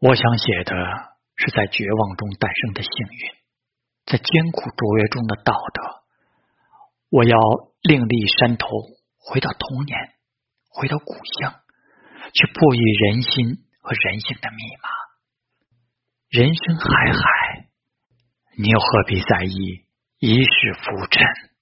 我想写的是在绝望中诞生的幸运在艰苦卓越中的道德。我要另立山头回到童年回到故乡去破译人心和人性的密码。人生海海你又何必在意一世浮沉？